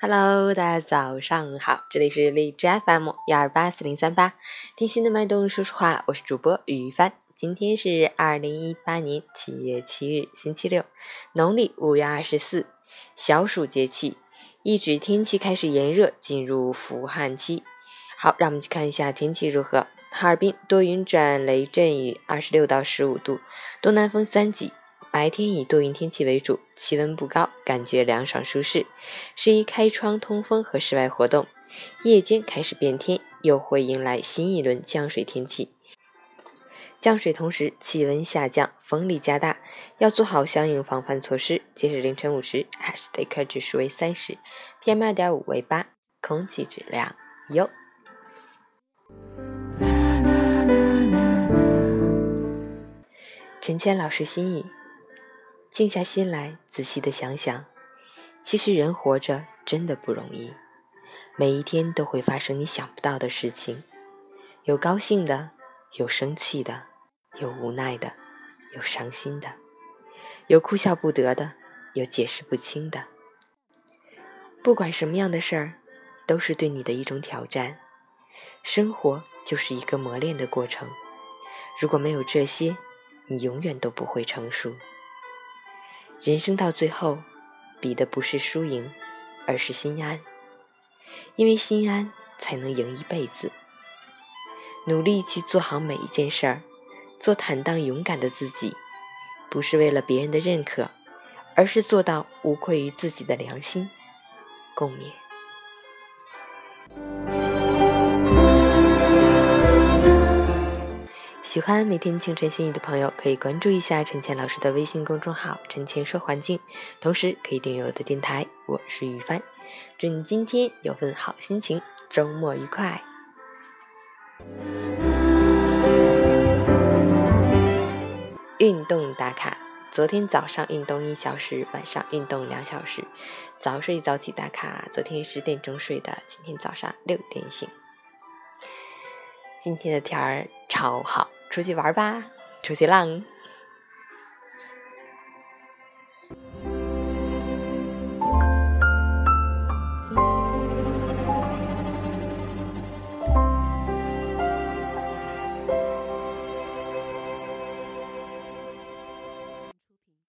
Hello，大家早上好，这里是荔枝 FM 幺二八四零三八，听心的脉动说实话，我是主播于帆。今天是二零一八年七月七日，星期六，农历五月二十四，小暑节气，一指天气开始炎热，进入伏旱期。好，让我们去看一下天气如何。哈尔滨多云转雷阵雨，二十六到十五度，东南风三级。白天以多云天气为主，气温不高，感觉凉爽舒适，适宜开窗通风和室外活动。夜间开始变天，又会迎来新一轮降水天气。降水同时，气温下降，风力加大，要做好相应防范措施。截止凌晨五时，海市钛克指数为三十，PM 二点五为八，空气质量优。陈谦老师心语。静下心来，仔细的想想，其实人活着真的不容易。每一天都会发生你想不到的事情，有高兴的，有生气的，有无奈的，有伤心的，有哭笑不得的，有解释不清的。不管什么样的事儿，都是对你的一种挑战。生活就是一个磨练的过程，如果没有这些，你永远都不会成熟。人生到最后，比的不是输赢，而是心安。因为心安，才能赢一辈子。努力去做好每一件事儿，做坦荡勇敢的自己，不是为了别人的认可，而是做到无愧于自己的良心。共勉。喜欢每天清晨心语的朋友，可以关注一下陈倩老师的微信公众号“陈倩说环境”，同时可以订阅我的电台。我是雨帆，祝你今天有份好心情，周末愉快。运动打卡：昨天早上运动一小时，晚上运动两小时，早睡早起打卡。昨天十点钟睡的，今天早上六点醒。今天的天儿超好。出去玩吧，出去浪。